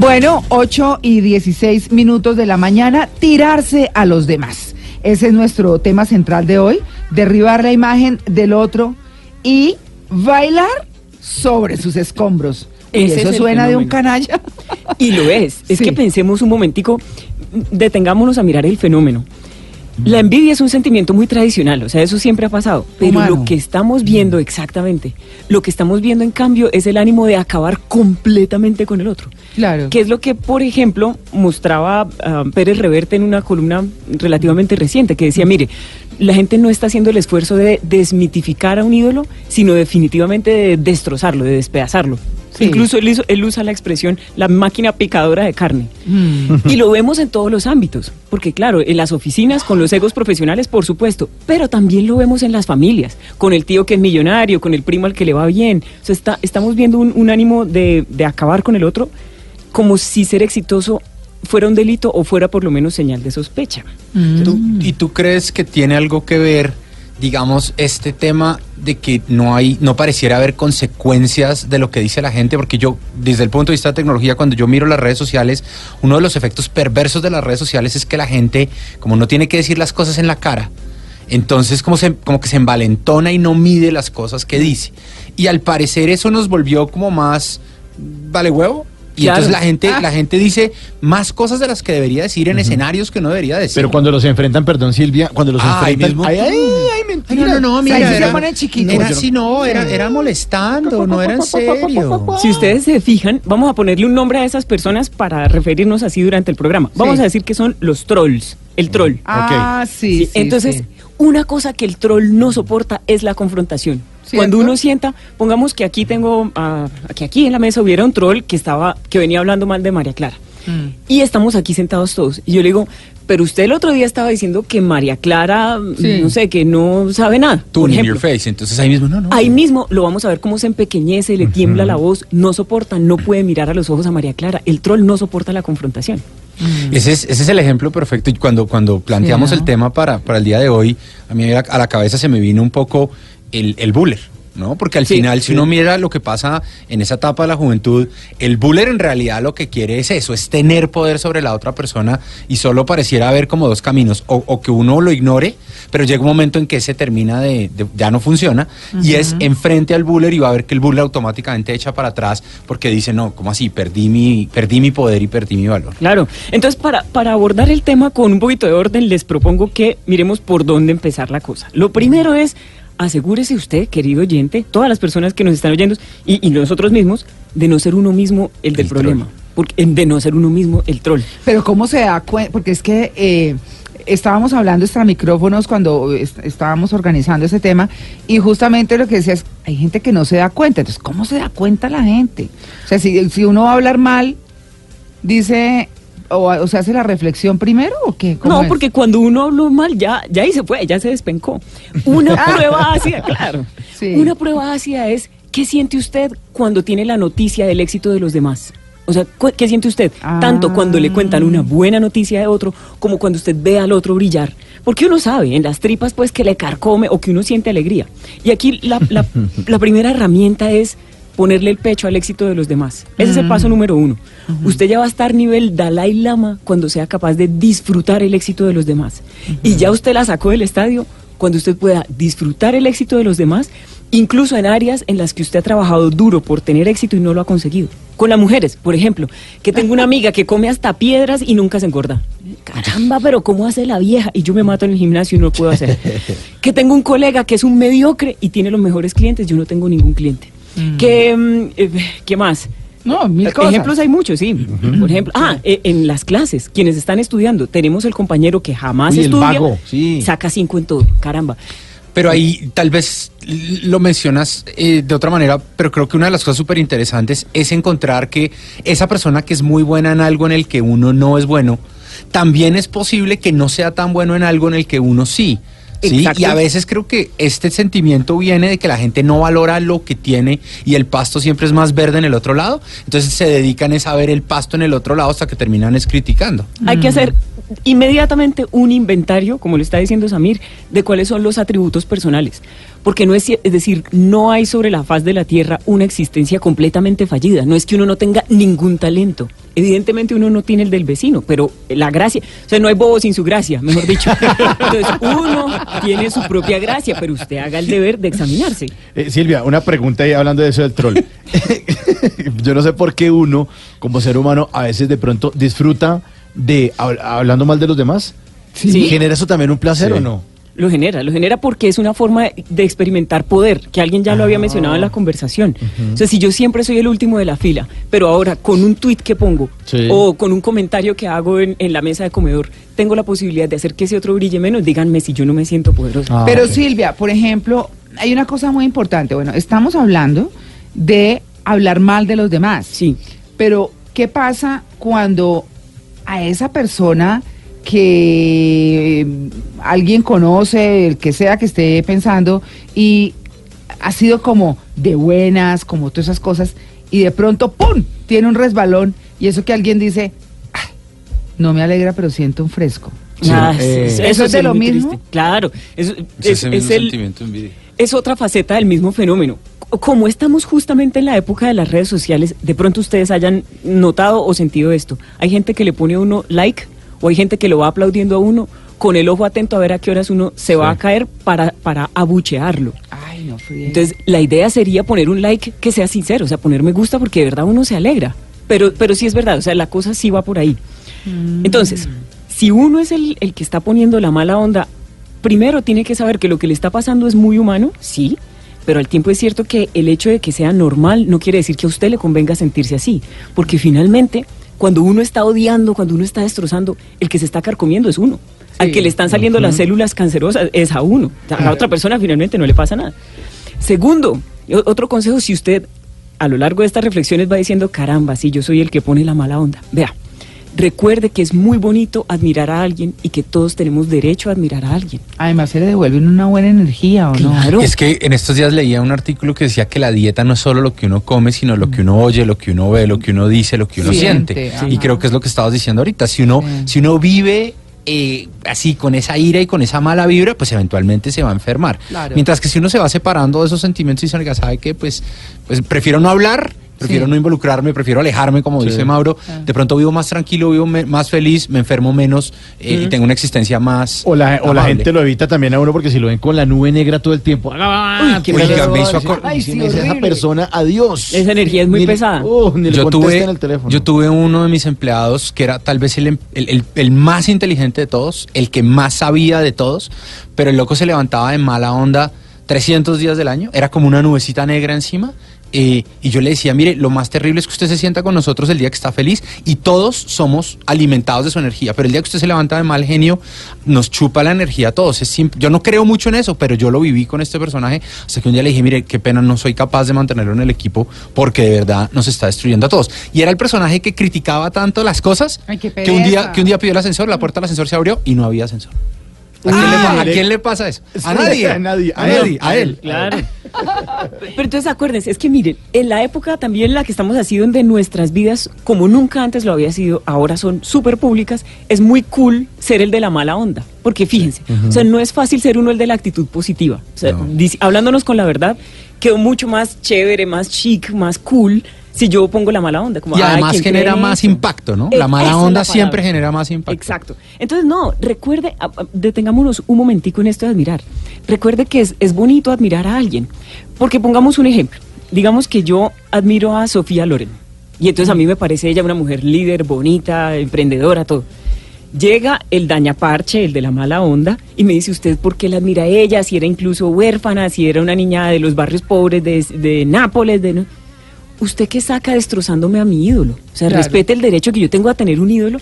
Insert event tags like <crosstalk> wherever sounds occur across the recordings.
Bueno, 8 y 16 minutos de la mañana, tirarse a los demás. Ese es nuestro tema central de hoy, derribar la imagen del otro y bailar sobre sus escombros. Y eso es suena de un canalla. Y lo es. Es Sí. que pensemos un momentico, detengámonos a mirar el fenómeno. La envidia es un sentimiento muy tradicional, o sea, eso siempre ha pasado. Pero Humano. lo que estamos viendo exactamente, lo que estamos viendo en cambio es el ánimo de acabar completamente con el otro. Claro. Que es lo que, por ejemplo, mostraba ah, Pérez Reverte en una columna relativamente reciente, que decía, mire, la gente no está haciendo el esfuerzo de desmitificar a un ídolo, sino definitivamente de destrozarlo, de despedazarlo. Sí. Incluso él, hizo- él usa la expresión la máquina picadora de carne. Mm. Y lo vemos en todos los ámbitos, porque claro, en las oficinas, con los egos profesionales, por supuesto, pero también lo vemos en las familias, con el tío que es millonario, con el primo al que le va bien. O sea, está- estamos viendo un, un ánimo de, de acabar con el otro, como si ser exitoso fuera un delito o fuera por lo menos señal de sospecha. ¿Tú- ¿Y tú crees que tiene algo que ver, digamos, este tema de que no hay, no pareciera haber consecuencias de lo que dice la gente? Porque yo, desde el punto de vista de tecnología, cuando yo miro las redes sociales, uno de los efectos perversos de las redes sociales es que la gente, como no tiene que decir las cosas en la cara, entonces como, se, como que se envalentona y no mide las cosas que dice. Y al parecer eso nos volvió como más, vale huevo. Y Claro. entonces la gente, Ah. la gente dice más cosas de las que debería decir en escenarios que no debería decir. Pero cuando los enfrentan, perdón Silvia, cuando los Ah, ahí enfrentan, mismo. ay, ay, ay, Ay, mentira. no, no, no, O sea, mira, era, se ponen chiquitos. era así, no, era, era molestando, no era en serio. Si ustedes se fijan, vamos a ponerle un nombre a esas personas para referirnos así durante el programa. Vamos Sí. a decir que son los trolls, el troll. Ah, sí, Sí, sí, entonces, sí. una cosa que el troll no soporta es la confrontación. ¿Cierto? Cuando uno sienta, pongamos que aquí tengo, ah, que aquí en la mesa hubiera un troll que estaba, que venía hablando mal de María Clara. Mm. Y estamos aquí sentados todos. Y yo le digo, pero usted el otro día estaba diciendo que María Clara, Sí. no sé, que no sabe nada. Tú por ejemplo. your face, entonces ahí mismo, no, no. Ahí mismo lo vamos a ver cómo se empequeñece, le tiembla la voz, no soporta, no puede mirar a los ojos a María Clara. El troll no soporta la confrontación. Ese es, ese es el ejemplo perfecto. Y cuando, cuando planteamos Sí, ¿no? el tema para, para el día de hoy, a mí a la cabeza se me vino un poco el, el buller. ¿No? Porque al Sí, final, si uno mira lo que pasa en esa etapa de la juventud, el buller en realidad lo que quiere es eso, es tener poder sobre la otra persona y solo pareciera haber como dos caminos, o, o que uno lo ignore, pero llega un momento en que se termina de, de- ya no funciona, y es enfrente al buller y va a ver que el buller automáticamente echa para atrás porque dice, no, ¿cómo así? Perdí mi, perdí mi poder y perdí mi valor. Claro. Entonces, para, para abordar el tema con un poquito de orden, les propongo que miremos por dónde empezar la cosa. Lo primero es, asegúrese usted, querido oyente, todas las personas que nos están oyendo y, y nosotros mismos, de no ser uno mismo el del El problema. Porque, de no ser uno mismo el troll. Pero ¿cómo se da cuenta? Porque es que eh, estábamos hablando extra micrófonos cuando est- estábamos organizando ese tema y justamente lo que decía es, hay gente que no se da cuenta. Entonces, ¿cómo se da cuenta la gente? O sea, si, si uno va a hablar mal, dice, o, o se hace la reflexión primero o qué? ¿Cómo No, es? porque cuando uno habló mal, ya, ya ahí se fue, ya se despencó. Una <laughs> prueba ácida, claro. Sí. Una prueba ácida es, ¿qué siente usted cuando tiene la noticia del éxito de los demás? O sea, ¿qué siente usted? Tanto Ah. cuando le cuentan una buena noticia de otro, como cuando usted ve al otro brillar. Porque uno sabe, en las tripas, pues, que le carcome o que uno siente alegría. Y aquí la, la- <laughs> la primera herramienta es ponerle el pecho al éxito de los demás. Ese es el paso número uno. Usted ya va a estar nivel Dalai Lama cuando sea capaz de disfrutar el éxito de los demás. Y ya usted la sacó del estadio cuando usted pueda disfrutar el éxito de los demás, incluso en áreas en las que usted ha trabajado duro por tener éxito y no lo ha conseguido. Con las mujeres, por ejemplo, que tengo una amiga que come hasta piedras y nunca se engorda. Caramba, pero ¿cómo hace la vieja? Y yo me mato en el gimnasio y no lo puedo hacer. <laughs> Que tengo un colega que es un mediocre y tiene los mejores clientes, yo no tengo ningún cliente. Que, mm, eh, ¿qué más? No, mil cosas. Ejemplos hay muchos, sí. Por ejemplo, ah, eh, en las clases, quienes están estudiando, tenemos el compañero que jamás Uy, el estudia, vago, sí. saca cinco en todo, caramba. Pero ahí tal vez lo mencionas eh, de otra manera, pero creo que una de las cosas súper interesantes es encontrar que esa persona que es muy buena en algo en el que uno no es bueno, también es posible que no sea tan bueno en algo en el que uno sí. ¿Sí? Exacto. Y a veces creo que este sentimiento viene de que la gente no valora lo que tiene y el pasto siempre es más verde en el otro lado. Entonces se dedican es a ver el pasto en el otro lado hasta que terminan es criticando. Hay que hacer inmediatamente un inventario, como lo está diciendo Samir, de cuáles son los atributos personales. Porque no es, es decir, no hay sobre la faz de la tierra una existencia completamente fallida. No es que uno no tenga ningún talento. Evidentemente uno no tiene el del vecino, pero la gracia, o sea, no hay bobo sin su gracia, mejor dicho. <laughs> Entonces uno tiene su propia gracia, pero usted haga el deber de examinarse. Eh, Silvia, una pregunta ahí hablando de eso del troll. <laughs> Yo no sé por qué uno, como ser humano, a veces de pronto disfruta de hab- hablando mal de los demás. Sí. ¿Genera eso también un placer Sí. o no? Lo genera, lo genera porque es una forma de experimentar poder, que alguien ya lo había mencionado en la conversación. O sea, si yo siempre soy el último de la fila, pero ahora con un tweet que pongo Sí. o con un comentario que hago en, en la mesa de comedor, tengo la posibilidad de hacer que ese otro brille menos, díganme si yo no me siento poderoso. Ah, Pero. Silvia, por ejemplo, hay una cosa muy importante. Bueno, estamos hablando de hablar mal de los demás. Sí. Pero, ¿qué pasa cuando a esa persona que eh, alguien conoce, el que sea que esté pensando, y ha sido como de buenas, como todas esas cosas, y de pronto, ¡pum!, tiene un resbalón, y eso que alguien dice, "Ah, no me alegra, pero siento un fresco. Sí, Ah, eh, sí, ¿Eso es de lo mismo? triste. Claro, es, Es, es- ese es mismo el, sentimiento envidia. es otra faceta del mismo fenómeno. Como estamos justamente en la época de las redes sociales, de pronto ustedes hayan notado o sentido esto. Hay gente que le pone a uno like o hay gente que lo va aplaudiendo a uno con el ojo atento a ver a qué horas uno se va a caer para, para abuchearlo. Ay, no fríe. Entonces, la idea sería poner un like que sea sincero, o sea, poner me gusta porque de verdad uno se alegra. Pero, pero sí es verdad, o sea, la cosa sí va por ahí. Entonces, si uno es el, el que está poniendo la mala onda, primero tiene que saber que lo que le está pasando es muy humano, sí, pero al tiempo es cierto que el hecho de que sea normal no quiere decir que a usted le convenga sentirse así, porque finalmente, cuando uno está odiando, cuando uno está destrozando, el que se está carcomiendo es uno. Al Sí. que le están saliendo las células cancerosas es a uno. A la otra persona finalmente no le pasa nada. Segundo, otro consejo, si usted a lo largo de estas reflexiones va diciendo, caramba, si yo soy el que pone la mala onda, vea, recuerde que es muy bonito admirar a alguien y que todos tenemos derecho a admirar a alguien. Además, se le devuelven una buena energía, ¿o no? Es que en estos días leía un artículo que decía que la dieta no es solo lo que uno come, sino lo que uno oye, lo que uno ve, lo que uno dice, lo que uno Siente. Y creo que es lo que estabas diciendo ahorita. Si uno, Sí. si uno vive eh, así con esa ira y con esa mala vibra, pues eventualmente se va a enfermar. Claro. Mientras que si uno se va separando de esos sentimientos y se sabe que pues, pues prefiero no hablar. Prefiero Sí. no involucrarme, prefiero alejarme, como Sí. dice Mauro. Ah. De pronto vivo más tranquilo, vivo me- más feliz, me enfermo menos eh, y tengo una existencia más. O la, o la amable. gente lo evita también a uno porque si lo ven con la nube negra todo el tiempo. ¡ah! me hizo Ay, sí, esa persona, adiós. Esa energía es muy Ni- pesada. uh, ni le yo tuve, en el teléfono. yo tuve uno de mis empleados que era tal vez el, em- el, el- el más inteligente de todos, el que más sabía de todos, pero el loco se levantaba de mala onda 300 días del año, era como una nubecita negra encima. Eh, y yo le decía, mire, lo más terrible es que usted se sienta con nosotros el día que está feliz y todos somos alimentados de su energía, pero el día que usted se levanta de mal genio, nos chupa la energía a todos. Es simple. Yo no creo mucho en eso, pero yo lo viví con este personaje hasta que un día le dije, mire, qué pena, no soy capaz de mantenerlo en el equipo porque de verdad nos está destruyendo a todos. Y era el personaje que criticaba tanto las cosas Ay, que un día que un día pidió el ascensor, la puerta del ascensor se abrió y no había ascensor. ¿A, quién, le, pa- a quién le pasa eso? A nadie. A nadie. A nadie. A él. Claro. <laughs> Pero entonces acuérdense, es que miren, en la época también en la que estamos así, donde nuestras vidas, como nunca antes lo había sido, ahora son súper públicas, es muy cool ser el de la mala onda. Porque fíjense, o sea, no es fácil ser uno el de la actitud positiva. O sea, No. hablándonos con la verdad, quedó mucho más chévere, más chic, más cool si yo pongo la mala onda. Como, Y "Ay, además ¿quién genera más eso?". impacto, ¿no? Eh, La mala onda la siempre genera más impacto. Exacto. Entonces, no, recuerde, detengámonos un momentico en esto de admirar. Recuerde que es, es bonito admirar a alguien. Porque pongamos un ejemplo. Digamos que yo admiro a Sofía Loren. Y entonces a mí me parece ella una mujer líder, bonita, emprendedora, todo. Llega el dañaparche, el de la mala onda, y me dice usted por qué la admira a ella, si era incluso huérfana, si era una niña de los barrios pobres de, de Nápoles, de... ¿Usted qué saca destrozándome a mi ídolo? O sea, Claro. respete el derecho que yo tengo a tener un ídolo.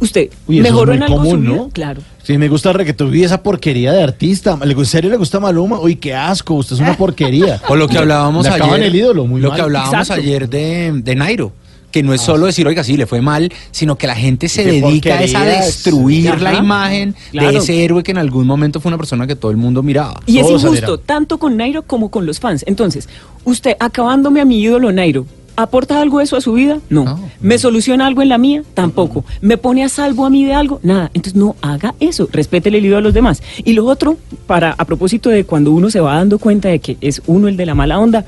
Usted Uy, eso mejoró es muy en algo su común, vida? ¿no? Claro. Sí, me gusta el reggaetón y esa porquería de artista. ¿Le gusta, ¿En serio le gusta Maluma? Uy, qué asco, usted es una <laughs> porquería. O lo que hablábamos Le ayer. el ídolo, muy lo mal. que hablábamos Exacto. ayer de, de Nairo. Que no es solo decir, oiga, sí, le fue mal, sino que la gente se dedica es a destruir la imagen de ese héroe que en algún momento fue una persona que todo el mundo miraba. Y es injusto, tanto con Nairo como con los fans. Entonces, usted acabándome a mi ídolo Nairo, ¿aporta algo eso a su vida? No. No. ¿Me soluciona algo en la mía? Tampoco. ¿Me pone a salvo a mí de algo? Nada. Entonces, no haga eso. Respete el ídolo a los demás. Y lo otro, para a propósito de cuando uno se va dando cuenta de que es uno el de la mala onda,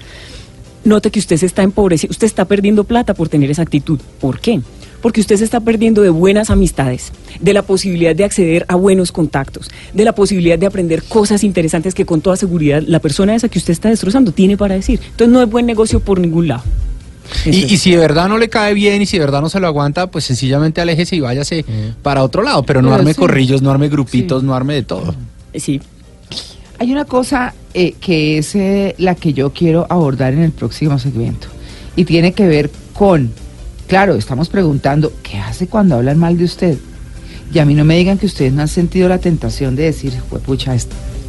note que usted se está empobreciendo, usted está perdiendo plata por tener esa actitud. ¿Por qué? porque usted se está perdiendo de buenas amistades, de la posibilidad de acceder a buenos contactos, de la posibilidad de aprender cosas interesantes que con toda seguridad la persona esa que usted está destrozando tiene para decir. Entonces no es buen negocio por ningún lado. Y, si de verdad no le cae bien y si de verdad no se lo aguanta, pues sencillamente aléjese y váyase para otro lado. Pero no Pero arme sí. corrillos, no arme grupitos, no arme de todo. Sí, Hay una cosa eh, que es eh, la que yo quiero abordar en el próximo segmento y tiene que ver con, claro, estamos preguntando, ¿qué hace cuando hablan mal de usted? Y a mí no me digan que ustedes no han sentido la tentación de decir, pucha,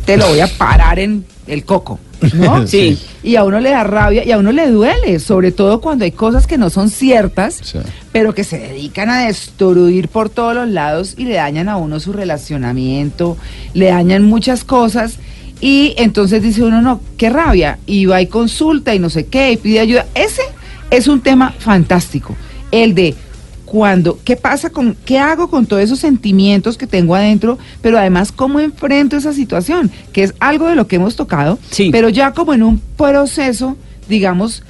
te lo voy a parar en el coco, ¿no? <laughs> Sí. Y a uno le da rabia y a uno le duele, sobre todo cuando hay cosas que no son ciertas, Sí. pero que se dedican a destruir por todos los lados y le dañan a uno su relacionamiento, le dañan muchas cosas. Y entonces dice uno, no, qué rabia. Y va y consulta y no sé qué, y pide ayuda. Ese es un tema fantástico. El de cuando, ¿qué pasa con, qué hago con todos esos sentimientos que tengo adentro? Pero además, ¿cómo enfrento esa situación? Que es algo de lo que hemos tocado, Sí. pero ya como en un proceso, digamos,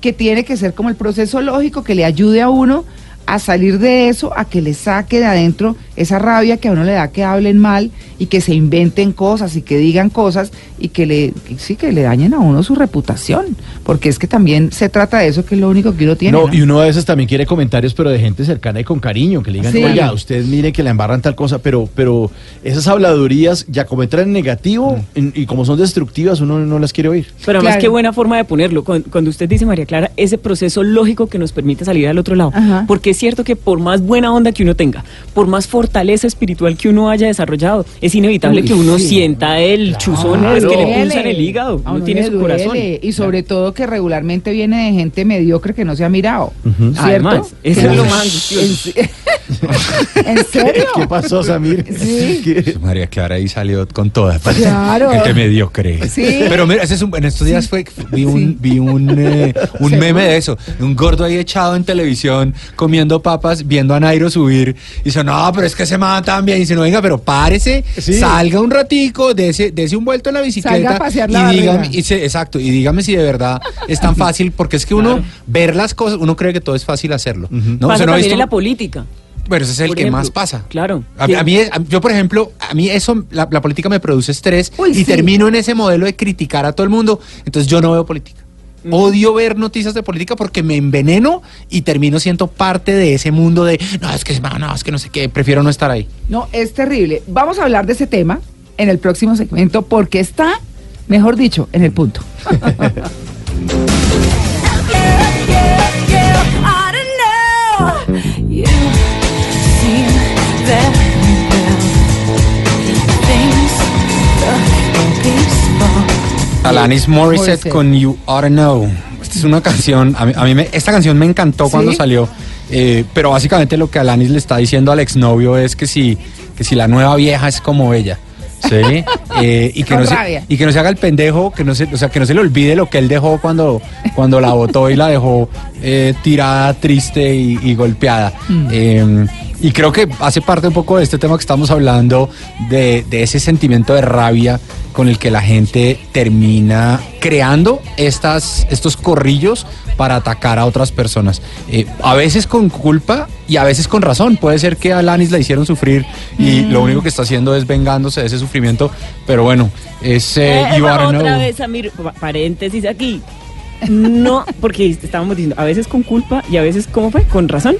que tiene que ser como el proceso lógico que le ayude a uno a salir de eso, a que le saque de adentro esa rabia que a uno le da que hablen mal y que se inventen cosas y que digan cosas y que le que sí que le dañen a uno su reputación, porque es que también se trata de eso que es lo único que uno tiene. No, ¿no? y uno a veces también quiere comentarios, pero de gente cercana y con cariño, que le digan, Sí. oiga, usted mire que le embarran tal cosa, pero, pero esas habladurías ya como entran en negativo en- y como son destructivas, uno no las quiere oír. Pero además, Claro. qué buena forma de ponerlo. Cuando, cuando usted dice, María Clara, ese proceso lógico que nos permite salir al otro lado. Ajá. Porque es cierto que por más buena onda que uno tenga, por más fortaleza espiritual que uno haya desarrollado, es inevitable Uy, que uno sí. sienta el chuzón A uno pues, que le duele, pulsa en el hígado. Uno uno tiene su corazón. Y sobre todo que regularmente viene de gente mediocre que no se ha mirado. ¿Cierto? Además, eso Que- es lo más angustioso. <laughs> ¿En serio? ¿Qué pasó, Samir? María Clara ahí salió con toda. <laughs> Claro. Gente mediocre. Sí. Pero mira, ese es un- en estos días fue, vi un, Sí. vi un, eh, <laughs> un meme de eso. Un gordo ahí echado en televisión comiendo papas, viendo a Nairo subir. Y dice, no, pero es que se mata también. Y dice, no, venga, pero párese, Sí. salga un ratico, dese, dese un vuelto en la bicicleta. Salga a pasear la y dígame, y se- exacto, y dígame si de verdad es tan <laughs> fácil, porque es que uno Claro. ver las cosas, uno cree que todo es fácil hacerlo. Ujú. ¿no? O Pasa sea, no visto- en la política. bueno, ese es el Por que ejemplo, más pasa. claro. A, mí- a mí, a- yo, por ejemplo, a mí eso, la, la política me produce estrés Uy, y sí. termino en ese modelo de criticar a todo el mundo. Entonces yo no veo política. Odio ver noticias de política porque me enveneno y termino siendo parte de ese mundo de, no, es que, no, no, es que no sé qué, prefiero no estar ahí. No, es terrible. Vamos a hablar de ese tema en el próximo segmento porque está, mejor dicho, en el punto. <laughs> Alanis Morissette Morissette. con You Oughta Know. Esta es una canción, a mí, a mí me- esta canción me encantó ¿Sí? cuando salió, eh, pero básicamente lo que Alanis le está diciendo al exnovio es que si, que si la nueva vieja es como ella. ¿Sí? <laughs> Eh, y, que Con no se, y que no se haga el pendejo, que no se, o sea, que no se le olvide lo que él dejó cuando, cuando la botó y la dejó eh, tirada, triste y, y golpeada. Eh, y creo que hace parte un poco de este tema que estamos hablando, de, de ese sentimiento de rabia con el que la gente termina creando estas, estos corrillos para atacar a otras personas. Eh, a veces con culpa y a veces con razón. Puede ser que a Alanis la hicieron sufrir y lo único que está haciendo es vengándose de ese sufrimiento. Pero bueno, es eh, Eh, otra Know. vez, Amir, pa- paréntesis aquí. No, porque estábamos diciendo, a veces con culpa y a veces, ¿cómo fue? Con razón.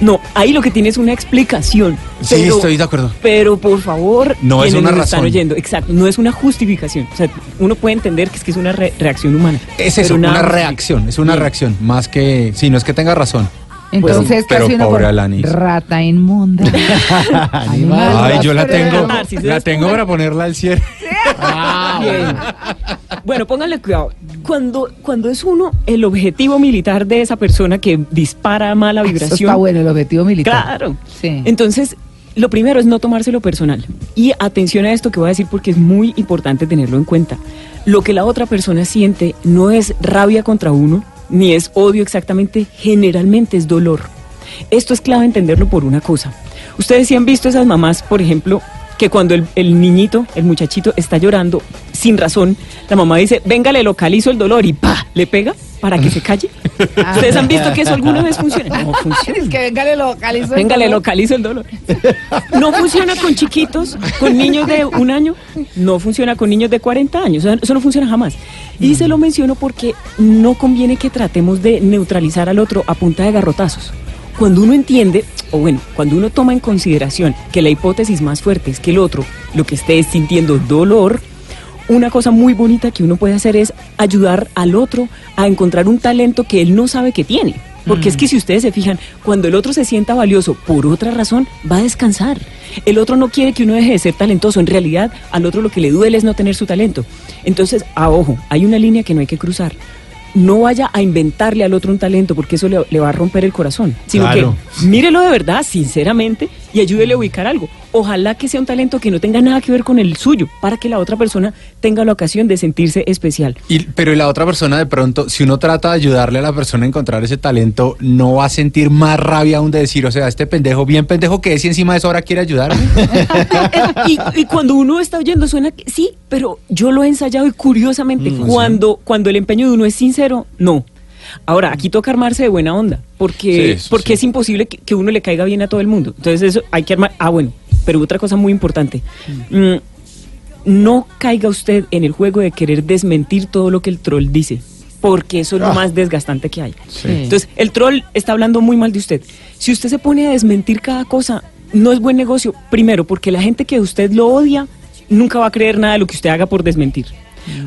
No, ahí lo que tiene es una explicación. Sí, pero- estoy de acuerdo. Pero por favor, No es una nos están razón. oyendo, exacto, no es una justificación. O sea, uno puede entender que es que es una re- reacción humana. Es pero eso, una reacción, es una Bien. reacción, más que, sí, no es que tenga razón. Entonces, pero casi uno pobre Alanis. Rata inmunda. <laughs> Animal. Ay, yo la tengo, la tengo para ponerla al cierre. <laughs> Bien. <laughs> Bueno, pónganle cuidado. Cuando, cuando es uno el objetivo militar de esa persona que dispara mala Eso vibración. está bueno, el objetivo militar. Claro. Sí. Entonces, lo primero es no tomárselo personal. Y atención a esto que voy a decir porque es muy importante tenerlo en cuenta. Lo que la otra persona siente no es rabia contra uno, ni es odio exactamente, generalmente es dolor. Esto es clave entenderlo por una cosa. Ustedes sí han visto esas mamás, por ejemplo, que cuando el, el niñito, el muchachito está llorando sin razón, la mamá dice, venga, le localizo el dolor y pa, le pega para que se calle. <laughs> ¿Ustedes han visto que eso alguna vez funciona? No funciona. Es que venga, le localizo. Venga, le localizo el dolor. No funciona con chiquitos, con niños de un año, no funciona con niños de 40 años, eso no funciona jamás. Y se lo menciono porque no conviene que tratemos de neutralizar al otro a punta de garrotazos. Cuando uno entiende, o bueno, cuando uno toma en consideración que la hipótesis más fuerte es que el otro lo que esté es sintiendo dolor, una cosa muy bonita que uno puede hacer es ayudar al otro a encontrar un talento que él no sabe que tiene. Porque es que si ustedes se fijan, cuando el otro se sienta valioso por otra razón, va a descansar. El otro no quiere que uno deje de ser talentoso. En realidad, al otro lo que le duele es no tener su talento. Entonces, a ojo, hay una línea que no hay que cruzar. No vaya a inventarle al otro un talento porque eso le, le va a romper el corazón. Sino Claro. que mírelo de verdad, sinceramente, y ayúdele a ubicar algo. Ojalá que sea un talento que no tenga nada que ver con el suyo, para que la otra persona tenga la ocasión de sentirse especial. Y, pero y la otra persona de pronto, si uno trata de ayudarle a la persona a encontrar ese talento, no va a sentir más rabia aún de decir, o sea, este pendejo, bien pendejo que es y encima de eso ahora quiere ayudarme. <laughs> y, y cuando uno está oyendo suena que sí, pero yo lo he ensayado y curiosamente cuando, cuando el empeño de uno es sincero, no. Ahora, aquí toca armarse de buena onda, porque, Sí, eso porque sí. es imposible que, que uno le caiga bien a todo el mundo. Entonces eso hay que armar... Ah, bueno, pero otra cosa muy importante. Mm, no caiga usted en el juego de querer desmentir todo lo que el troll dice, porque eso es lo más desgastante que hay. Entonces, el troll está hablando muy mal de usted. Si usted se pone a desmentir cada cosa, no es buen negocio. Primero, porque la gente que usted lo odia nunca va a creer nada de lo que usted haga por desmentir.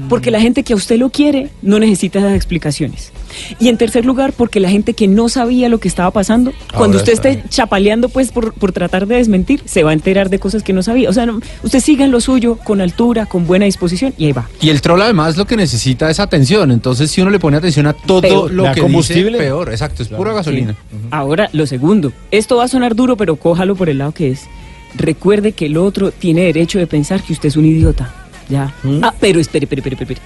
Porque la gente que a usted lo quiere no necesita esas explicaciones. Y en tercer lugar, porque la gente que no sabía lo que estaba pasando, cuando usted sabe. esté chapaleando pues por, por tratar de desmentir, se va a enterar de cosas que no sabía. O sea, no- usted siga en lo suyo, con altura, con buena disposición, y ahí va. Y el troll además lo que necesita es atención. Entonces, si uno le pone atención a todo Peor. lo La que combustible. dice, peor. Exacto, es pura gasolina. Ahora, lo segundo, esto va a sonar duro, pero cójalo por el lado que es. Recuerde que el otro tiene derecho de pensar que usted es un idiota. Ya. Ah, pero espere, espere, espere, espere.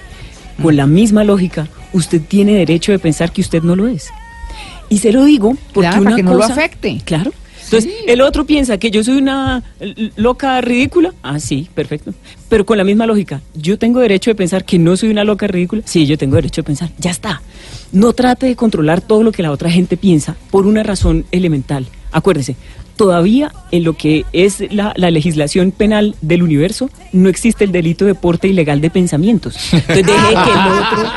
Con la misma lógica, usted tiene derecho de pensar que usted no lo es. Y se lo digo porque Claro, una para que no lo cosa- afecte. Claro. Entonces, el otro piensa que yo soy una loca ridícula. Ah, sí, perfecto. Pero con la misma lógica, yo tengo derecho de pensar que no soy una loca ridícula. Sí, yo tengo derecho de pensar. Ya está. No trate de controlar todo lo que la otra gente piensa por una razón elemental. Acuérdese, todavía en lo que es la, la legislación penal del universo no existe el delito de porte ilegal de pensamientos. Entonces deje que el otro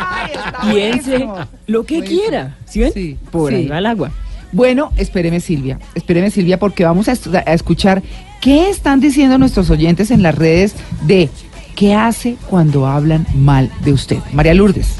<laughs> piense lo que Buenísimo. quiera. ¿Sí ven? Sí, por ahí va el agua. Bueno, espéreme Silvia, espéreme Silvia, porque vamos a escuchar qué están diciendo nuestros oyentes en las redes de qué hace cuando hablan mal de usted. María Lourdes.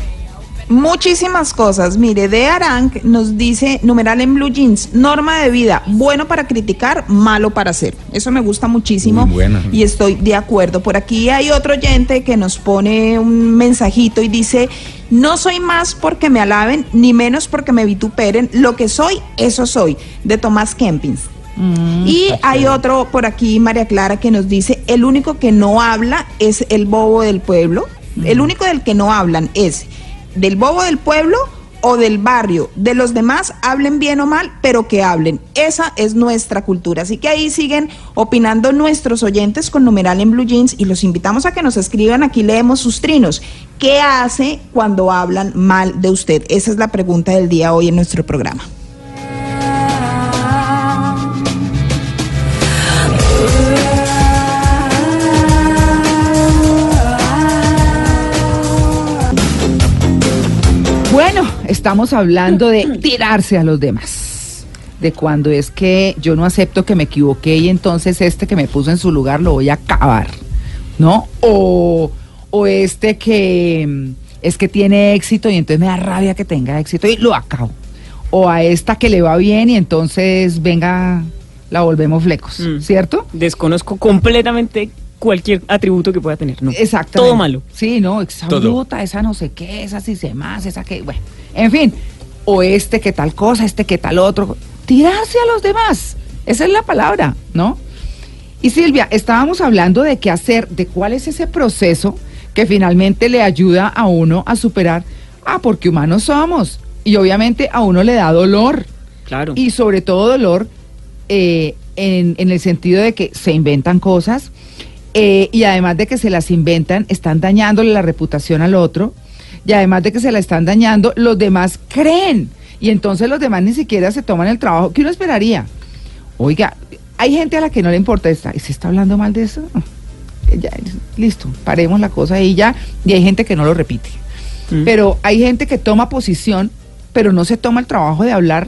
Muchísimas cosas. Mire, de Arang nos dice, numeral en blue jeans, norma de vida, bueno para criticar, malo para hacer. Eso me gusta muchísimo Muy buena. y estoy de acuerdo. Por aquí hay otro oyente que nos pone un mensajito y dice, no soy más porque me alaben, ni menos porque me vituperen, lo que soy, eso soy, de Tomás Kempins. y hay otro por aquí, María Clara, que nos dice, el único que no habla es el bobo del pueblo. El único del que no hablan es del bobo del pueblo o del barrio. De los demás, hablen bien o mal, pero que hablen. Esa es nuestra cultura. Así que ahí siguen opinando nuestros oyentes con numeral en Blue Jeans y los invitamos a que nos escriban. Aquí leemos sus trinos. ¿Qué hace cuando hablan mal de usted? Esa es la pregunta del día hoy en nuestro programa. Estamos hablando de <clears throat> tirarse a los demás. De cuando es que yo no acepto que me equivoqué y entonces este que me puso en su lugar lo voy a acabar. ¿No? O, o este que mm, es que tiene éxito y entonces me da rabia que tenga éxito y lo acabo. O a esta que le va bien y entonces venga, la volvemos flecos. Mm. ¿Cierto? Desconozco completamente cualquier atributo que pueda tener. No. Exactamente. Todo malo. Sí, no, esa Todo. bruta, esa no sé qué, esa sí se más, esa que, bueno, en fin, o este que tal cosa, este que tal otro, tirarse a los demás, esa es la palabra, ¿no? Y Silvia, estábamos hablando de qué hacer, de cuál es ese proceso que finalmente le ayuda a uno a superar, ah, porque humanos somos, y obviamente a uno le da dolor, Claro. y sobre todo dolor eh, en, en el sentido de que se inventan cosas eh, y además de que se las inventan, están dañándole la reputación al otro y además de que se la están dañando, los demás creen Y entonces los demás ni siquiera se toman el trabajo. ¿Qué uno esperaría? Oiga, hay gente a la que no le importa esta. ¿Y se está hablando mal de eso? Ya, listo, paremos la cosa ahí ya. Y hay gente que no lo repite. Mm. Pero hay gente que toma posición, pero no se toma el trabajo de hablar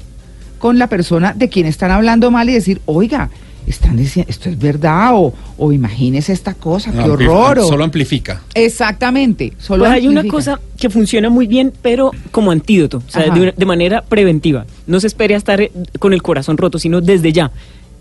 con la persona de quien están hablando mal y decir, oiga, están diciendo, esto es verdad, o, o imagínese esta cosa, qué horror. o- Solo amplifica. Exactamente. Solo Pues hay una cosa que funciona muy bien, pero como antídoto, o sea, de, una- de manera preventiva. No se espere a estar eh, con el corazón roto, sino desde ya.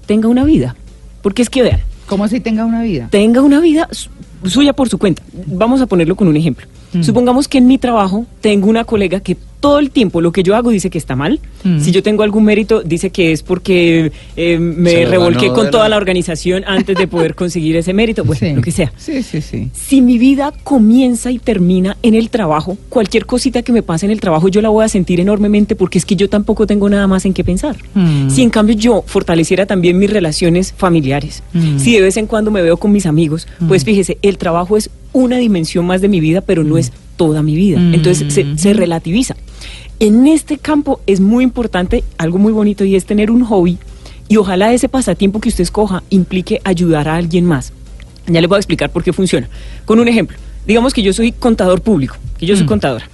Tenga una vida. Porque es que vean, ¿Cómo así tenga una vida? tenga una vida su- suya por su cuenta. Vamos a ponerlo con un ejemplo. Mm. Supongamos que en mi trabajo tengo una colega que todo el tiempo lo que yo hago dice que está mal. Mm. Si yo tengo algún mérito, dice que es porque eh, me revolqué con toda la- la organización antes de poder conseguir ese mérito. Bueno, Sí. lo que sea. Sí, sí, sí. Si mi vida comienza y termina en el trabajo, cualquier cosita que me pase en el trabajo yo la voy a sentir enormemente porque es que yo tampoco tengo nada más en qué pensar. Mm. Si en cambio yo fortaleciera también mis relaciones familiares, Mm. si de vez en cuando me veo con mis amigos, pues fíjese, el trabajo es una dimensión más de mi vida, pero no es toda mi vida. Mm. Entonces se, se relativiza. En este campo es muy importante algo muy bonito y es tener un hobby y ojalá ese pasatiempo que usted escoja implique ayudar a alguien más. Ya le voy a explicar por qué funciona. Con un ejemplo, digamos que yo soy contador público, que yo soy Mm. contadora.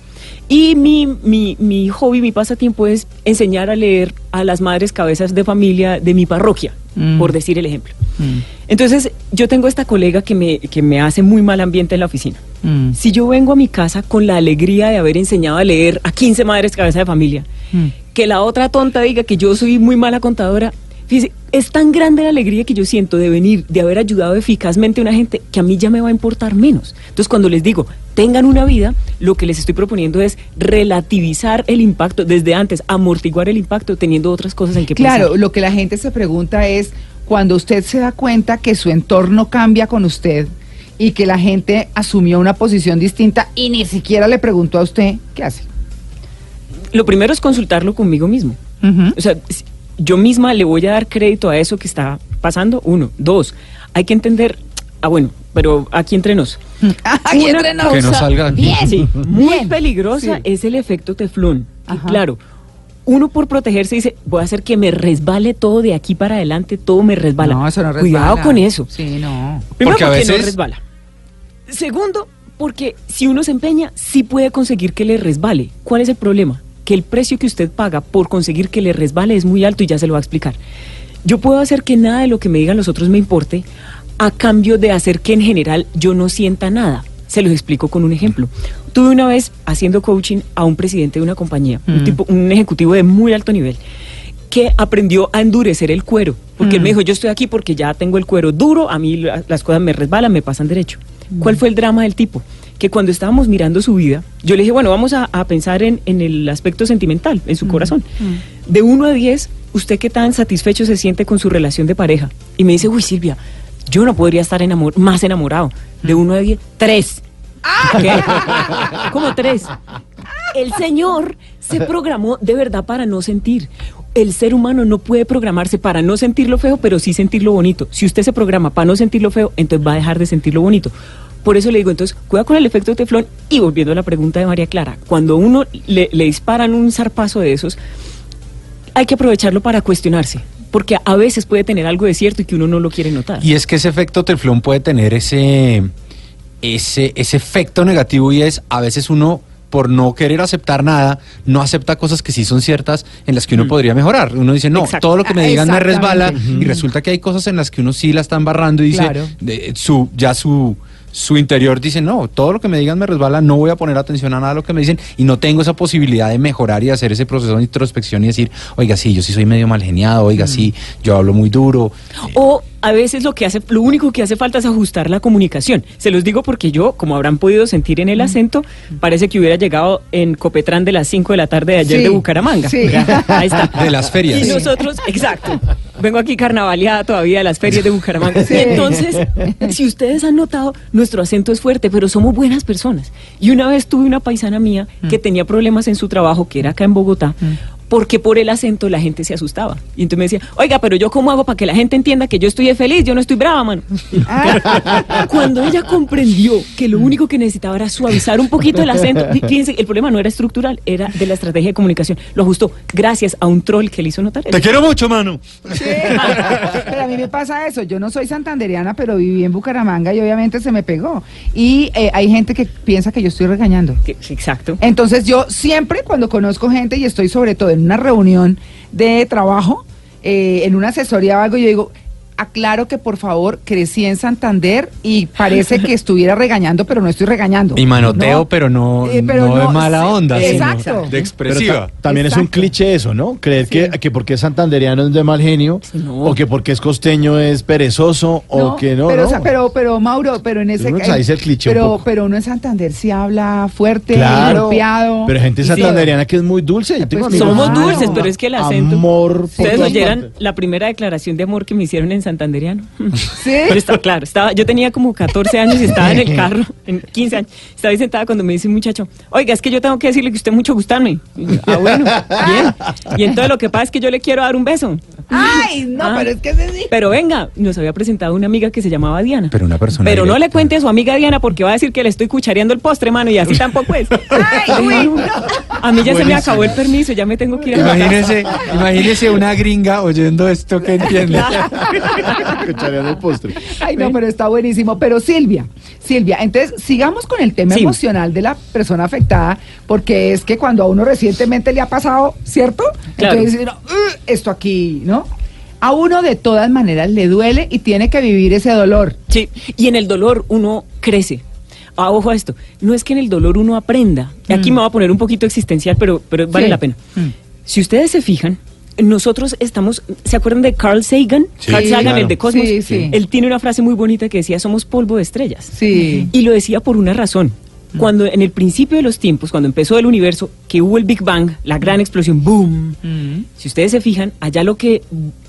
Y mi, mi, mi hobby, mi pasatiempo es enseñar a leer a las madres cabezas de familia de mi parroquia, Mm. por decir el ejemplo. Mm. Entonces, yo tengo esta colega que me, que me hace muy mal ambiente en la oficina. Mm. Si yo vengo a mi casa con la alegría de haber enseñado a leer a 15 madres cabeza de familia, que la otra tonta diga que yo soy muy mala contadora, fíjese, es tan grande la alegría que yo siento de venir, de haber ayudado eficazmente a una gente que a mí ya me va a importar menos. Entonces, cuando les digo, tengan una vida, lo que les estoy proponiendo es relativizar el impacto desde antes, amortiguar el impacto teniendo otras cosas en que Claro, pensar. lo que la gente se pregunta es, cuando usted se da cuenta que su entorno cambia con usted y que la gente asumió una posición distinta y ni siquiera le preguntó a usted, ¿qué hace? Lo primero es consultarlo conmigo mismo. O sea, yo misma le voy a dar crédito a eso que está pasando. Uno. Dos, hay que entender. Ah, bueno, pero aquí entre nos. <laughs> Aquí Una entre nos. Que no salga aquí. Bien. Sí, muy Bien. peligrosa Sí. es el efecto teflón. Y claro, uno por protegerse dice, voy a hacer que me resbale todo de aquí para adelante, todo me resbala. No, eso no resbala. Cuidado con eso. Sí, no. Primero Porque a porque no veces- resbala. Segundo, porque si uno se empeña, sí puede conseguir que le resbale. ¿Cuál es el problema? Que el precio que usted paga por conseguir que le resbale es muy alto y ya se lo va a explicar. Yo puedo hacer que nada de lo que me digan los otros me importe a cambio de hacer que en general yo no sienta nada. Se los explico con un ejemplo. Tuve una vez haciendo coaching a un presidente de una compañía, un, Mm. tipo, un ejecutivo de muy alto nivel, que aprendió a endurecer el cuero. Porque él Mm. me dijo, yo estoy aquí porque ya tengo el cuero duro, a mí la- las cosas me resbalan, me pasan derecho. ¿Cuál fue el drama del tipo? Que cuando estábamos mirando su vida, yo le dije, bueno, vamos a, a pensar en, en el aspecto sentimental, en su corazón. De 1 a 10, ¿usted qué tan satisfecho se siente con su relación de pareja? Y me dice, uy, Silvia, yo no podría estar enamor más enamorado. De 1 a 10, 3. ¿Qué? ¿Cómo 3? El Señor se programó de verdad para no sentir. El ser humano no puede programarse para no sentir lo feo, pero sí sentir lo bonito. Si usted se programa para no sentir lo feo, entonces va a dejar de sentir lo bonito. Por eso le digo, entonces, cuida con el efecto teflón. Y volviendo a la pregunta de María Clara, cuando uno le, le disparan un zarpazo de esos, hay que aprovecharlo para cuestionarse. Porque a veces puede tener algo de cierto y que uno no lo quiere notar. Y es que ese efecto teflón puede tener ese, ese, ese efecto negativo y es a veces uno por no querer aceptar nada, no acepta cosas que sí son ciertas en las que uno podría mejorar. Uno dice, no, Exacto. todo lo que me digan me resbala y resulta que hay cosas en las que uno sí la está embarrando y dice, Claro. de- su, ya su, su interior dice, no, todo lo que me digan me resbala, no voy a poner atención a nada de lo que me dicen y no tengo esa posibilidad de mejorar y hacer ese proceso de introspección y decir, oiga, sí, yo sí soy medio mal geniado, oiga, sí, yo hablo muy duro. O a veces lo que hace, lo único que hace falta es ajustar la comunicación. Se los digo porque yo, como habrán podido sentir en el acento, parece que hubiera llegado en Copetrán de las 5 de la tarde de ayer Sí, de Bucaramanga. sí. Ya, <laughs> Ahí está. De las ferias. Y Sí. nosotros, exacto. Vengo aquí carnavaleada todavía de las ferias de Bucaramanga. Sí. Y entonces, si ustedes han notado, nuestro acento es fuerte, pero somos buenas personas. Y una vez tuve una paisana mía que tenía problemas en su trabajo, que era acá en Bogotá, porque por el acento la gente se asustaba. Y entonces me decía, oiga, pero yo cómo hago para que la gente entienda que yo estoy feliz, yo no estoy brava, mano. <laughs> Cuando ella comprendió que lo único que necesitaba era suavizar un poquito el acento, fí- <laughs> fíjense, el problema no era estructural, era de la estrategia de comunicación. Lo ajustó gracias a un troll que le hizo notar. Te quiero mucho, mano. Sí, pero a mí me pasa eso. Yo no soy santanderiana, pero viví en Bucaramanga y obviamente se me pegó. Y eh, hay gente que piensa que yo estoy regañando. Exacto. Entonces yo siempre cuando conozco gente y estoy sobre todo en una reunión de trabajo, eh, en una asesoría o algo, yo digo, aclaro que por favor crecí en Santander y parece que <laughs> estuviera regañando, pero no estoy regañando. Y manoteo, No. pero no, Eh, pero no de mala sí, onda, sino exacto. de expresiva. ta- también es un cliché eso, ¿no? Creer Sí. que, que porque es santanderiano es de mal genio, Sí, no. o que porque es costeño es perezoso, o que no, pero, no. o sea, pero, pero Mauro, pero en ese Uno ca- ahí es el cliché un pero, poco. pero uno en Santander sí habla fuerte, Claro, golpeado. pero gente sí. santanderiana que es muy dulce. Yo tengo Pues Somos Claro. dulces, pero es que el acento. Amor Ustedes oyeran la primera declaración de amor que me hicieron en Santanderiano. <laughs> Sí. Pero está claro, estaba, yo tenía como 14 años y estaba en el carro, en 15 años. Estaba ahí sentada cuando me dice un muchacho, oiga, es que yo tengo que decirle que usted mucho gustarme. Y yo, ah, bueno, <laughs> bien. Y entonces lo que pasa es que yo le quiero dar un beso. Ay, <laughs> no, Ah. pero es que es así. Pero venga, nos había presentado una amiga que se llamaba Diana. Pero una persona Pero no le cuente a su amiga Diana porque va a decir que le estoy cuchareando el postre, mano, y así tampoco es. <laughs> Ay, uy, no. A mí ya se me acabó el permiso, ya me tengo que ir a la casa. Imagínese, imagínese una gringa oyendo esto que entiende. <laughs> Cuchareando el postre. Ay, no, pero está buenísimo. Pero Silvia, Silvia, entonces sigamos con el tema Sí. emocional de la persona afectada, porque es que cuando a uno recientemente le ha pasado, ¿cierto? Claro. Entonces, uno, "Ugh, esto aquí, ¿no? A uno de todas maneras le duele y tiene que vivir ese dolor. Sí, y en el dolor uno crece. Ah, ojo a esto, no es que en el dolor uno aprenda. Aquí Mm. me voy a poner un poquito existencial, pero, pero vale Sí. la pena. Mm. Si ustedes se fijan, nosotros estamos, ¿se acuerdan de Carl Sagan? Sí, Carl Sagan, claro. el de Cosmos. Sí, sí. Él tiene una frase muy bonita que decía, somos polvo de estrellas. Sí. Y lo decía por una razón. Cuando en el principio de los tiempos, cuando empezó el universo, que hubo el Big Bang, la gran explosión, boom. Mm, Si ustedes se fijan, allá lo que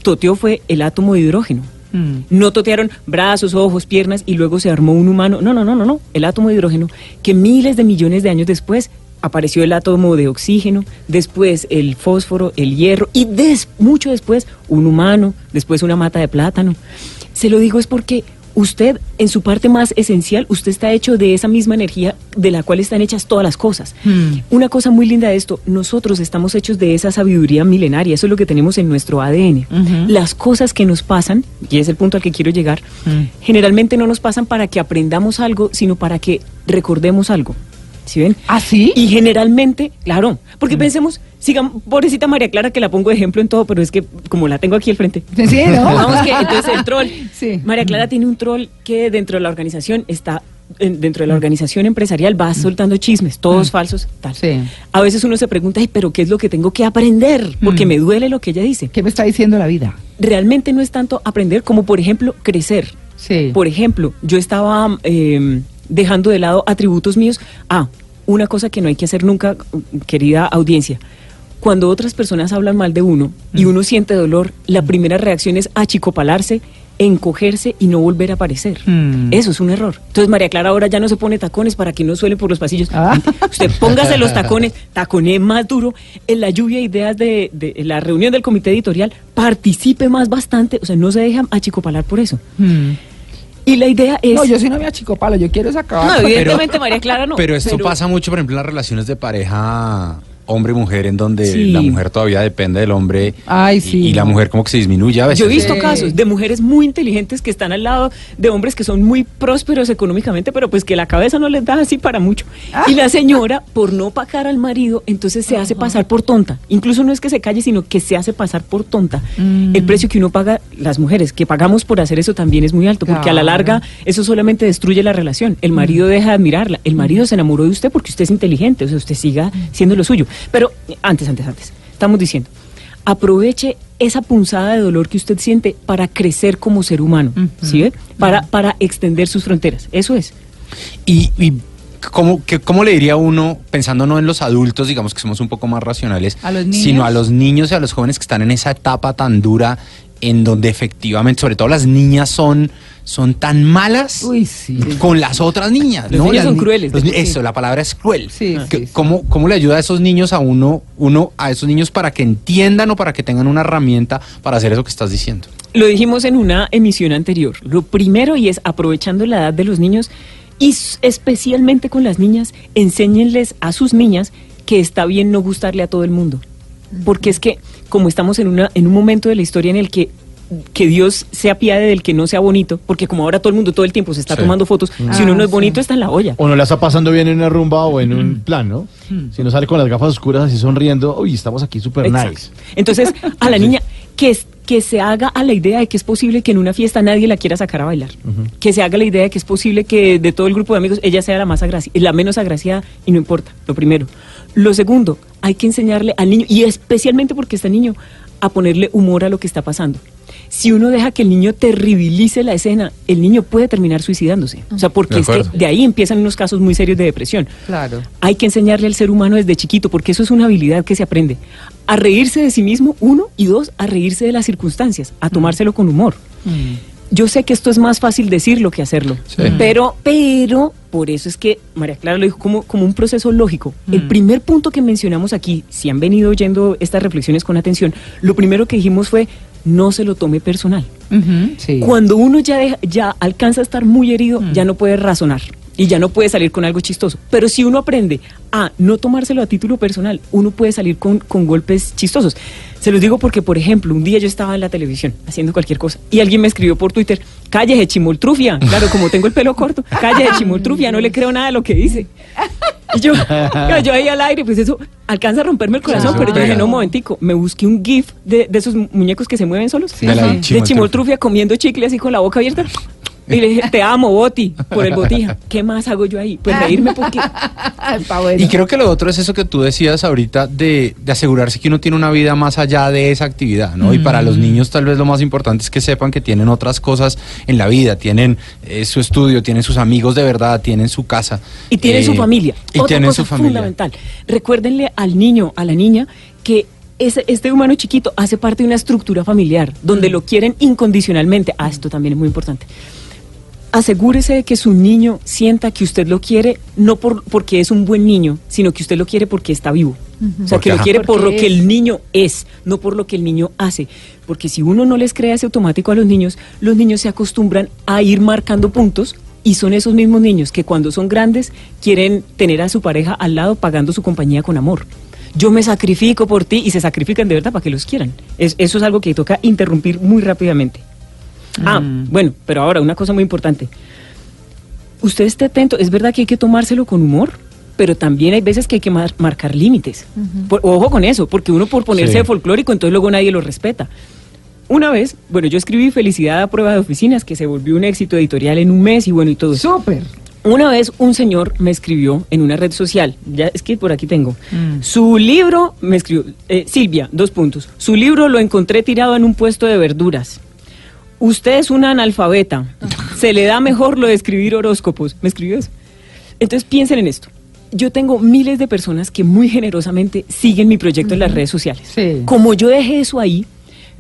toteó fue el átomo de hidrógeno. mm. No totearon brazos, ojos, piernas y luego se armó un humano. No, no, no, no, no. El átomo de hidrógeno, que miles de millones de años después apareció el átomo de oxígeno, después el fósforo, el hierro y des- mucho después un humano, después una mata de plátano. Se lo digo es porque usted, en su parte más esencial, usted está hecho de esa misma energía de la cual están hechas todas las cosas. Hmm. Una cosa muy linda de esto, nosotros estamos hechos de esa sabiduría milenaria, eso es lo que tenemos en nuestro ADN. Las cosas que nos pasan, y es el punto al que quiero llegar, Mm. generalmente no nos pasan para que aprendamos algo, sino para que recordemos algo. ¿Sí ven? ¿Ah, sí? Y generalmente, claro, porque pensemos, sigan, pobrecita María Clara, que la pongo de ejemplo en todo, pero es que como la tengo aquí al frente. <laughs> Sí, ¿no? Vamos que entonces el troll. <laughs> Sí. María Clara tiene un troll que dentro de la organización está en- dentro de la organización empresarial va soltando chismes, todos falsos, tal. Sí. A veces uno se pregunta, "Ay, pero ¿qué es lo que tengo que aprender? Porque Mm. me duele lo que ella dice. ¿Qué me está diciendo la vida? Realmente no es tanto aprender como, por ejemplo, crecer. Sí. Por ejemplo, yo estaba eh, dejando de lado atributos míos. Ah, una cosa que no hay que hacer nunca, querida audiencia. Cuando otras personas hablan mal de uno y uno siente dolor, la primera reacción es achicopalarse, encogerse y no volver a aparecer. Mm. Eso es un error. Entonces María Clara ahora ya no se pone tacones para que no suele por los pasillos. Ah. Usted póngase los <laughs> tacones, taconé más duro. En la lluvia de ideas de, de la reunión del comité editorial, participe más bastante. O sea, no se deja achicopalar por eso. Mm. Y la idea es... No, yo sí no me achicopalo, yo quiero es acabar. No, evidentemente María Clara no. Pero esto pasa mucho, por ejemplo, en las relaciones de pareja hombre y mujer, en donde Sí. la mujer todavía depende del hombre Ay, y- sí, y, la mujer como que se disminuye a veces. Yo he visto Sí. casos de mujeres muy inteligentes que están al lado de hombres que son muy prósperos económicamente, pero pues que la cabeza no les da así para mucho. Ah. Y la señora, por no pagar al marido, entonces se hace pasar por tonta. Incluso no es que se calle, sino que se hace pasar por tonta. Mm. El precio que uno paga, las mujeres, que pagamos por hacer eso también es muy alto, porque a la larga eso solamente destruye la relación. El marido Mm. deja de admirarla. El marido se enamoró de usted porque usted es inteligente, o sea, usted siga siendo lo suyo. Pero eh, antes, antes, antes, estamos diciendo, aproveche esa punzada de dolor que usted siente para crecer como ser humano. ¿sí ve? Para, para extender sus fronteras. Eso es. Y, y ¿cómo, que- ¿cómo le diría uno, pensando no en los adultos, digamos que somos un poco más racionales, sino a los niños y a los jóvenes que están en esa etapa tan dura en donde efectivamente, sobre todo las niñas son, son tan malas Uy, sí. con las otras niñas. Los ¿no? niños Las son crueles, los sí. Eso, la palabra es cruel. Sí, Que-. ¿Cómo, cómo le ayuda a esos niños a uno, uno, a esos niños para que entiendan o para que tengan una herramienta para hacer eso que estás diciendo? Lo dijimos en una emisión anterior. Lo primero y es aprovechando la edad de los niños y especialmente con las niñas, enséñenles a sus niñas que está bien no gustarle a todo el mundo. Porque es que como estamos en una en un momento de la historia en el que que Dios se apiade del que no sea bonito, porque como ahora todo el mundo todo el tiempo se está Sí. tomando fotos, si uno Ah, no es sí. bonito está en la olla. O no la está pasando bien en una rumba o en un plan, ¿no? Si no sale con las gafas oscuras así sonriendo, uy, estamos aquí súper nice. Entonces, a la niña, que, es- que se haga a la idea de que es posible que en una fiesta nadie la quiera sacar a bailar. Que se haga la idea de que es posible que de todo el grupo de amigos ella sea la más agraci- la menos agraciada y no importa, lo primero. Lo segundo, hay que enseñarle al niño, y especialmente porque está niño, a ponerle humor a lo que está pasando. Si uno deja que el niño terribilice la escena, el niño puede terminar suicidándose. O sea, porque De es que de ahí empiezan unos casos muy serios de depresión. Claro. Hay que enseñarle al ser humano desde chiquito, porque eso es una habilidad que se aprende. A reírse de sí mismo, uno, y dos, a reírse de las circunstancias, a tomárselo con humor. Yo sé que esto es más fácil decirlo que hacerlo, Sí. pero, pero, por eso es que María Clara lo dijo como, como un proceso lógico. El primer punto que mencionamos aquí, si han venido oyendo estas reflexiones con atención, lo primero que dijimos fue, no se lo tome personal. Sí. Cuando uno ya, deja- ya alcanza a estar muy herido, ya no puede razonar y ya no puede salir con algo chistoso. Pero si uno aprende a no tomárselo a título personal, uno puede salir con, con golpes chistosos. Se los digo porque, por ejemplo, un día yo estaba en la televisión haciendo cualquier cosa y alguien me escribió por Twitter, cállese chimoltrufia. Claro, como tengo el pelo corto, cállese chimoltrufia, no le creo nada de lo que dice. Y yo, yo ahí al aire, pues eso alcanza a romperme el corazón, Claro. pero yo dije, no, un momentico, me busqué un GIF de, de esos muñecos que se mueven solos, De la de chimoltrufia comiendo chicle así con la boca abierta. Y le dije, te amo, Boti, por el botija. ¿Qué más hago yo ahí? Pues reírme porque... <laughs> Y creo que lo otro es eso que tú decías ahorita de, de asegurarse que uno tiene una vida más allá de esa actividad, ¿no? Y para los Mm. niños tal vez lo más importante es que sepan que tienen otras cosas en la vida, tienen eh, su estudio, tienen sus amigos de verdad, tienen su casa. Y tienen Eh, su familia. Y Otra tienen cosa su familia. fundamental. Recuérdenle al niño, a la niña, que ese, este humano chiquito hace parte de una estructura familiar, donde lo quieren incondicionalmente. Ah, esto también es muy importante. Asegúrese de que su niño sienta que usted lo quiere, no por, porque es un buen niño, sino que usted lo quiere porque está vivo. O sea, Porque, que lo quiere por lo Porque que el niño es, no por lo que el niño hace. Porque si uno no les crea ese automático a los niños, los niños se acostumbran a ir marcando puntos y son esos mismos niños que cuando son grandes quieren tener a su pareja al lado pagando su compañía con amor. Yo me sacrifico por ti y se sacrifican de verdad para que los quieran. Es- eso es algo que toca interrumpir muy rápidamente. Ah, bueno, pero ahora una cosa muy importante. Usted esté atento, es verdad que hay que tomárselo con humor, pero también hay veces que hay que mar- marcar límites. Por- ojo con eso, porque uno por ponerse Sí. de folclórico, entonces luego nadie lo respeta. Una vez, bueno, yo escribí Felicidad a prueba de oficinas, que se volvió un éxito editorial en un mes y bueno, y todo eso. Súper. Una vez un señor me escribió en una red social, ya es que por aquí tengo, Mm. su libro, me escribió, eh, Silvia, dos puntos, su libro lo encontré tirado en un puesto de verduras. Usted es una analfabeta, se le da mejor lo de escribir horóscopos, me escribió eso. Entonces piensen en esto. Yo tengo miles de personas que muy generosamente siguen mi proyecto en las redes sociales. Sí. Como yo dejé eso ahí,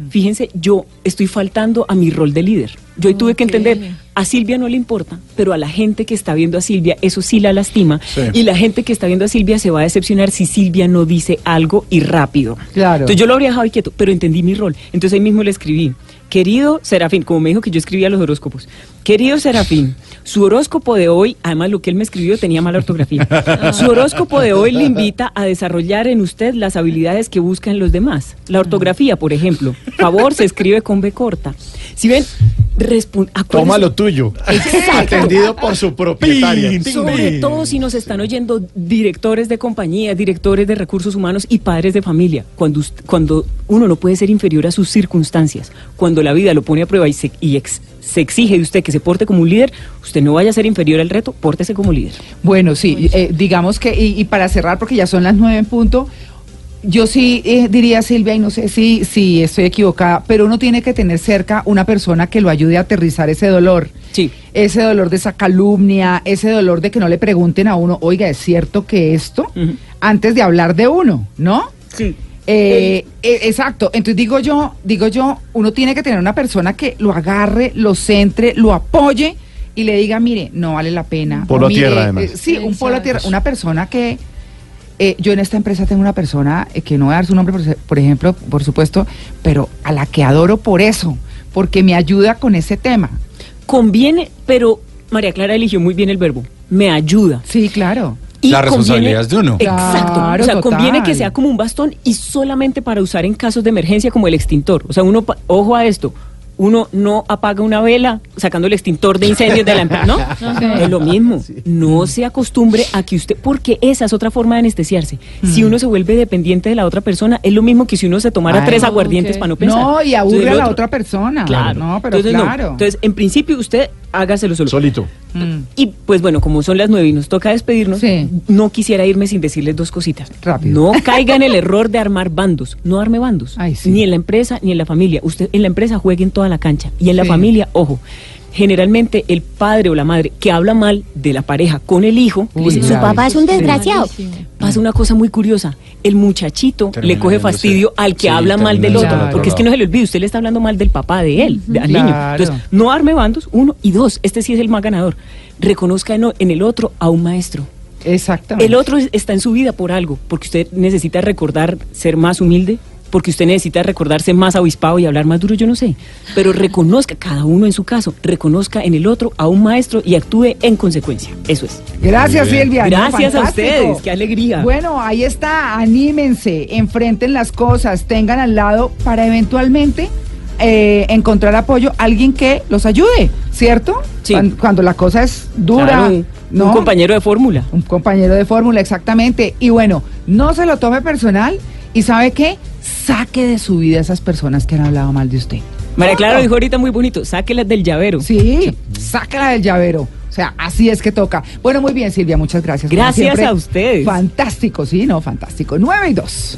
fíjense, yo estoy faltando a mi rol de líder. Yo hoy tuve que entender, a Silvia no le importa, pero a la gente que está viendo a Silvia, eso sí la lastima. Sí. Y la gente que está viendo a Silvia se va a decepcionar si Silvia no dice algo y rápido. Claro. Entonces yo lo habría dejado ahí quieto, pero entendí mi rol. Entonces ahí mismo le escribí, querido Serafín, como me dijo que yo escribía los horóscopos, querido Serafín, su horóscopo de hoy, además lo que él me escribió tenía mala ortografía, su horóscopo de hoy le invita a desarrollar en usted las habilidades que buscan los demás. La ortografía, por ejemplo, favor se escribe con B corta. Si ven, respon- acuérdense- Toma lo tuyo. Exacto. Atendido por su propietaria. Sobre todo si nos están oyendo directores de compañías, directores de recursos humanos y padres de familia, cuando, cuando uno no puede ser inferior a sus circunstancias, cuando la vida lo pone a prueba y, se, y ex- se exige de usted que se porte como un líder, usted no vaya a ser inferior al reto, pórtese como líder. Bueno, sí, eh, digamos que, y, y para cerrar, porque ya son las nueve en punto, yo sí eh, diría, Silvia, y no sé si, si estoy equivocada, pero uno tiene que tener cerca una persona que lo ayude a aterrizar ese dolor. Sí. Ese dolor de esa calumnia, ese dolor de que no le pregunten a uno, oiga, ¿es cierto que esto? Antes de hablar de uno, ¿no? Sí. Eh, eh, exacto. Entonces digo yo, digo yo, uno tiene que tener una persona que lo agarre, lo centre, lo apoye y le diga, mire, no vale la pena. Polo a tierra, además. eh, sí, un polo a tierra. Una persona que eh, yo en esta empresa tengo una persona eh, que no voy a dar su nombre, por, por ejemplo, por supuesto, pero a la que adoro por eso, porque me ayuda con ese tema. Conviene, pero María Clara eligió muy bien el verbo. Me ayuda. Sí, claro. Y La responsabilidad es de uno. Exacto. Claro, o sea, conviene que sea como un bastón y solamente para usar en casos de emergencia como el extintor. O sea, uno, pa- ojo a esto, uno no apaga una vela sacando el extintor de incendios de la empresa. ¿No? <laughs> Es lo mismo. No se acostumbre a que usted, porque esa es otra forma de anestesiarse. Si uno se vuelve dependiente de la otra persona, es lo mismo que si uno se tomara Ay, tres aguardientes para no pensar. No, y aburre a la otra persona. Claro. No, pero Entonces, no. claro. Entonces, en principio, usted hágaselo solo. Solito. Mm. Y pues bueno, como son las nueve y nos toca despedirnos, Sí. no quisiera irme sin decirles dos cositas. Rápido. No caiga en el error de armar bandos. No arme bandos. Ay, sí. Ni en la empresa ni en la familia. Usted en la empresa juegue en toda la cancha. Y en la Sí. familia, ojo. Generalmente el padre o la madre que habla mal de la pareja con el hijo, Uy, dice, su papá es un Sí. desgraciado. Pasa una cosa muy curiosa. El muchachito Termina le coge fastidio al que Sí, habla mal del otro. Porque es que no se le olvide, usted le está hablando mal del papá de él, de- al niño. Entonces, no arme bandos, uno. Y dos, este sí es el más ganador. Reconozca en, en el otro a un maestro. Exactamente. El otro es- está en su vida por algo, porque usted necesita recordar ser más humilde, porque usted necesita recordarse más avispado y hablar más duro, yo no sé. Pero reconozca, cada uno en su caso, reconozca en el otro a un maestro y actúe en consecuencia. Eso es. Gracias. Silvia. ¿no? Gracias a ustedes, qué alegría. Bueno, ahí está, anímense, enfrenten las cosas, tengan al lado para eventualmente eh, encontrar apoyo, alguien que los ayude, ¿cierto? Sí. Cuan- Cuando, la cosa es dura, Claro, un, ¿no? un compañero de fórmula. Un compañero de fórmula, exactamente. Y bueno, no se lo tome personal y ¿sabe qué? Saque de su vida a esas personas que han hablado mal de usted. María Clara dijo ahorita muy bonito, sáquelas del llavero. Sí, sácala del llavero. O sea, así es que toca. Bueno, muy bien, Silvia, muchas gracias. Gracias a ustedes. Fantástico, sí, no, fantástico. 9 y 2.